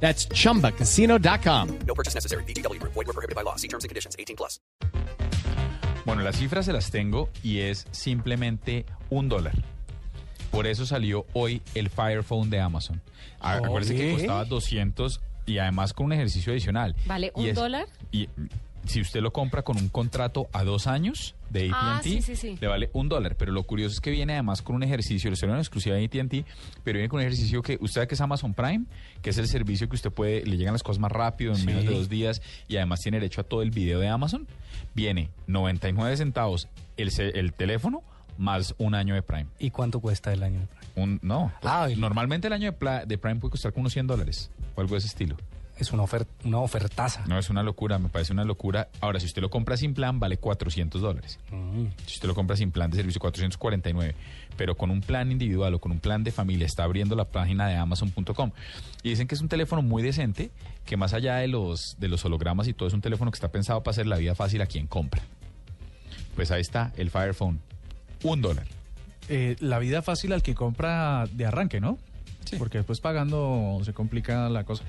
That's chumbacasino.com. No purchase necessary. BGW. Void were prohibited by law. See terms and conditions. 18 plus. Bueno, las cifras se las tengo y es simplemente un dólar. Por eso salió hoy el Fire Phone de Amazon. A- Acuérdense que costaba 200 y además con un ejercicio adicional. ¿Vale Y un es- dólar? Y si usted lo compra con un contrato a dos años de AT&T, Ah, sí, sí, sí. le vale un dólar. Pero lo curioso es que viene además con un ejercicio, lo hicieron en exclusiva de AT&T, pero viene con un ejercicio que usted sabe que es Amazon Prime, que es el servicio que usted puede, le llegan las cosas más rápido, en menos de dos días, y además tiene derecho a todo el video de Amazon. Viene 99 centavos el, el teléfono más un año de Prime. ¿Y cuánto cuesta el año de Prime? Un, no, Ah, el- normalmente el año de, de Prime puede costar como unos 100 dólares o algo de ese estilo. Es una, ofer- una ofertaza. No, es una locura, me parece una locura. Ahora, si usted lo compra sin plan, vale 400 dólares. Mm. Si usted lo compra sin plan de servicio, 449. Pero con un plan individual o con un plan de familia, está abriendo la página de Amazon.com. Y dicen que es un teléfono muy decente, que más allá de los, de los hologramas y todo, es un teléfono que está pensado para hacer la vida fácil a quien compra. Pues ahí está, el Fire Phone. Un dólar. eh, la vida fácil al que compra de arranque, ¿no? Sí. Porque después pagando se complica la cosa.